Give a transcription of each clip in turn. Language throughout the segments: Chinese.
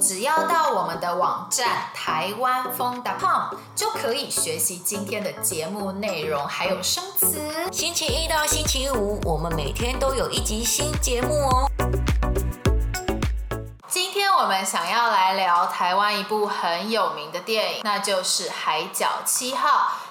只要到我们的网站台湾风 .com 就可以学习今天的节目内容，还有生词。星期一到星期五，我们每天都有一集新节目哦。今天我们想要来聊台湾一部很有名的电影，那就是《海角七号》。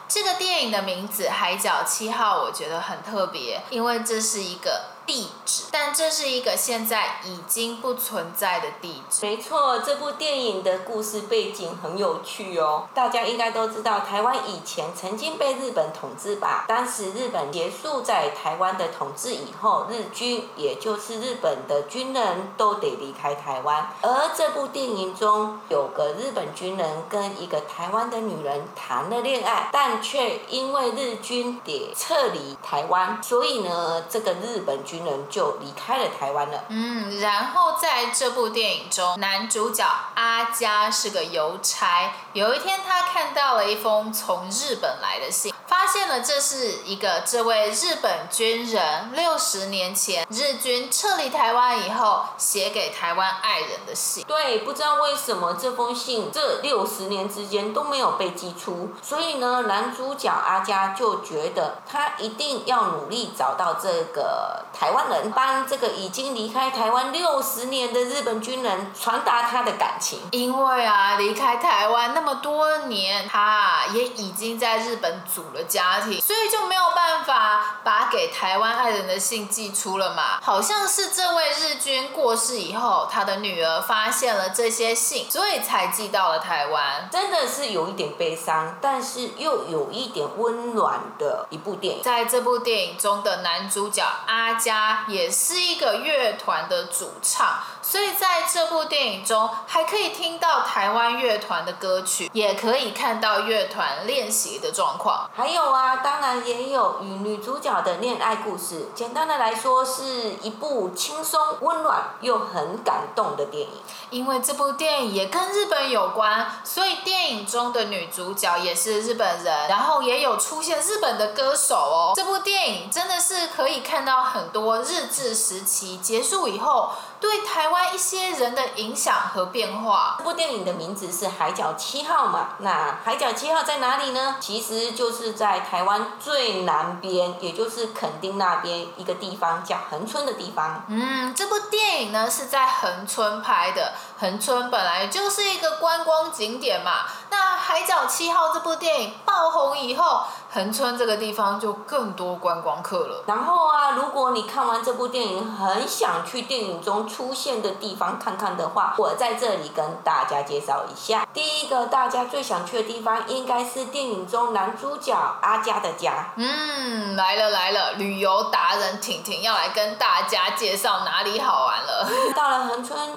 这个电影的名字《海角七号》，我觉得很特别，因为这是一个。地址，但这是一个现在已经不存在的地址。没错，这部电影的故事背景很有趣哦。大家应该都知道，台湾以前曾经被日本统治吧？当时日本结束在台湾的统治以后，日军也就是日本的军人都得离开台湾。而这部电影中有个日本军人跟一个台湾的女人谈了恋爱，但却因为日军得撤离台湾，所以呢，这个日本军人就离开了台湾了。嗯，然后在这部电影中，男主角阿佳是个邮差。有一天，他看到了一封从日本来的信，发现了这是一个这位日本军人六十年前日军撤离台湾以后写给台湾爱人的信。对，不知道为什么这封信这六十年之间都没有被寄出，所以呢，男主角阿佳就觉得他一定要努力找到这个台。湾人帮这个已经离开台湾六十年的日本军人传达他的感情，因为啊，离开台湾那么多年，他也已经在日本组了家庭，所以就没有办法把给台湾爱人的信寄出了嘛。好像是这位日军过世以后，他的女儿发现了这些信，所以才寄到了台湾。真的是有一点悲伤，但是又有一点温暖的一部电影。在这部电影中的男主角阿佳。也是一个乐团的主唱，所以在这部电影中还可以听到台湾乐团的歌，也可以看到乐团练习的状况。还有啊，当然也有与女主角的恋爱故事。简单的来说，是一部轻松、温暖又很感动的电影。因为这部电影也跟日本有关，所以电影中的女主角也是日本人，然后也有出现日本的歌手哦。这部电影真的是可以看到很多。日治时期结束以后，对台湾一些人的影响和变化。这部电影的名字是《海角七号》嘛？那海角七号在哪里呢？其实就是在台湾最南边，也就是垦丁那边一个地方叫恒春的地方。嗯，这部电影呢是在恒春拍的。恒春本来就是一个观光景点嘛。那《海角七号》这部电影爆红以后，恒春这个地方就更多观光客了。然后啊，如果你看完这部电影，很想去电影中出现的地方看看的话，我在这里跟大家介绍一下。第一个大家最想去的地方，应该是电影中男主角阿佳的家。嗯，来了来了，旅游达人婷婷要来跟大家介绍哪里好玩了。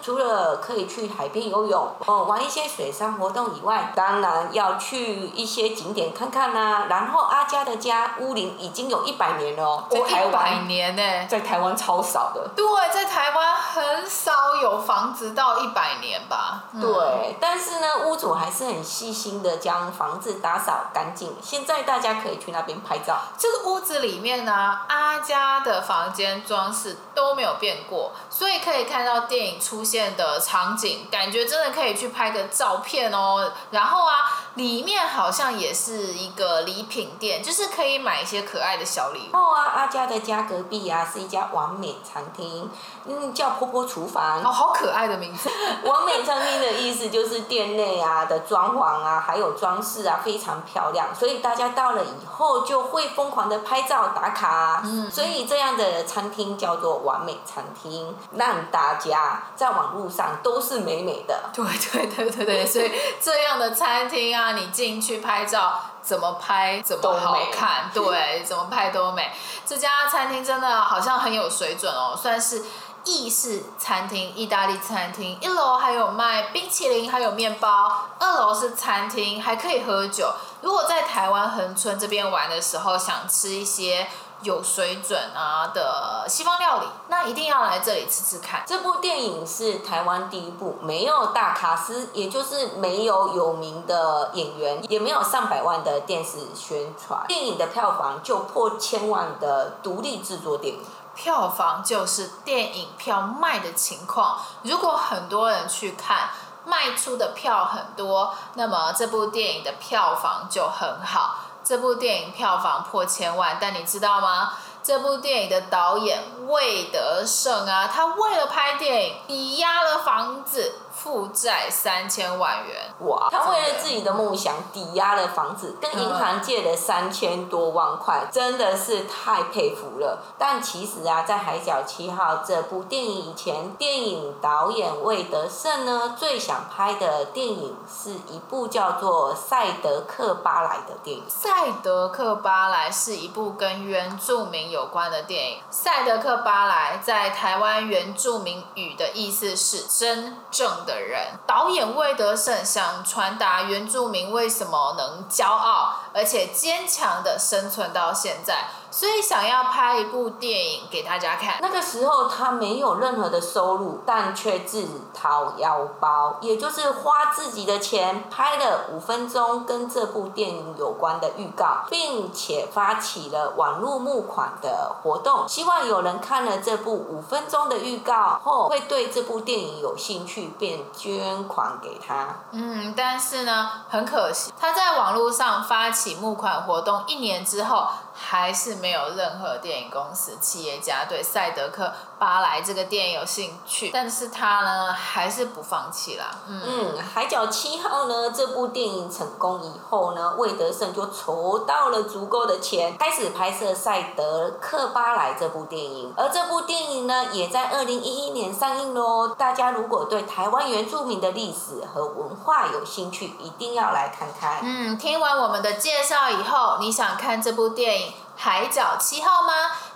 除了可以去海边游泳，哦，玩一些水上活动以外，当然要去一些景点看看啦、啊。然后阿佳的家屋龄已经有一百年了哦，一百年呢，在台湾超少的。对，在台湾很少有房子到一百年吧。对，嗯、但是呢，屋主还是很细心的将房子打扫干净。现在大家可以去那边拍照。这个屋子里面呢，阿佳的房间装饰都没有变过，所以可以看到电影出现的场景，感觉真的可以去拍个照片哦。然后啊，里面好像也是一个礼品店，就是可以买一些可爱的小礼物。哦啊，阿佳的家隔壁啊是一家完美餐厅，嗯，叫婆婆厨房。哦，好可爱的名字。完美餐厅的意思就是店内啊的装潢啊，还有装饰啊非常漂亮，所以大家到了以后就会疯狂的拍照打卡啊。嗯。所以这样的餐厅叫做完美餐厅，让大家在网络上都是美美的。对对对对对，所以这样的餐厅啊，你进去拍照，怎么拍怎么好看，对，怎么拍都美。这家餐厅真的好像很有水准哦，算是意式餐厅、意大利餐厅。一楼还有卖冰淇淋，还有面包。二楼是餐厅，还可以喝酒。如果在台湾恒春这边玩的时候，想吃一些。有水准啊的西方料理，那一定要来这里吃吃看。这部电影是台湾第一部没有大卡司，也就是没有有名的演员，也没有上百万的电视宣传，电影的票房就破千万的独立制作电影。票房就是电影票卖的情况。如果很多人去看，卖出的票很多，那么这部电影的票房就很好。这部电影票房破千万，但你知道吗？这部电影的导演魏德胜啊，他为了拍电影抵押了房子。负债三千万元，哇！他为了自己的梦想抵押了房子，跟银行借了三千多万块，真的是太佩服了。但其实啊，在《海角七号》这部电影以前，电影导演魏德圣呢，最想拍的电影是一部叫做《赛德克巴莱》的电影。赛德克巴莱是一部跟原住民有关的电影。赛德克巴莱在台湾原住民语的意思是真正的。的人，导演魏德胜想传达原住民为什么能骄傲，而且坚强的生存到现在。所以想要拍一部电影给大家看。那个时候他没有任何的收入，但却自掏腰包，也就是花自己的钱拍了五分钟跟这部电影有关的预告，并且发起了网络募款的活动，希望有人看了这部五分钟的预告后会对这部电影有兴趣，便捐款给他。嗯，但是呢，很可惜，他在网络上发起募款活动一年之后。还是没有任何电影公司、企业家对《赛德克巴莱》这个电影有兴趣，但是他呢，还是不放弃啦。嗯，嗯，《海角七号》呢，这部电影成功以后呢，魏德胜就筹到了足够的钱，开始拍摄《赛德克巴莱》这部电影。而这部电影呢，也在二零一一年上映喽。大家如果对台湾原住民的历史和文化有兴趣，一定要来看看。嗯，听完我们的介绍以后，你想看这部电影？海角七号吗？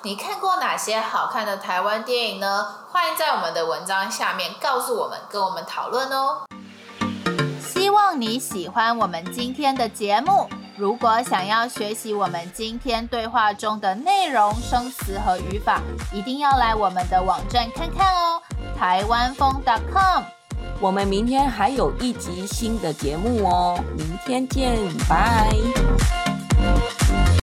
你看过哪些好看的台湾电影呢？欢迎在我们的文章下面告诉我们，跟我们讨论哦。希望你喜欢我们今天的节目。如果想要学习我们今天对话中的内容、生词和语法，一定要来我们的网站看看哦。台湾风 .com。我们明天还有一集新的节目哦，明天见，拜。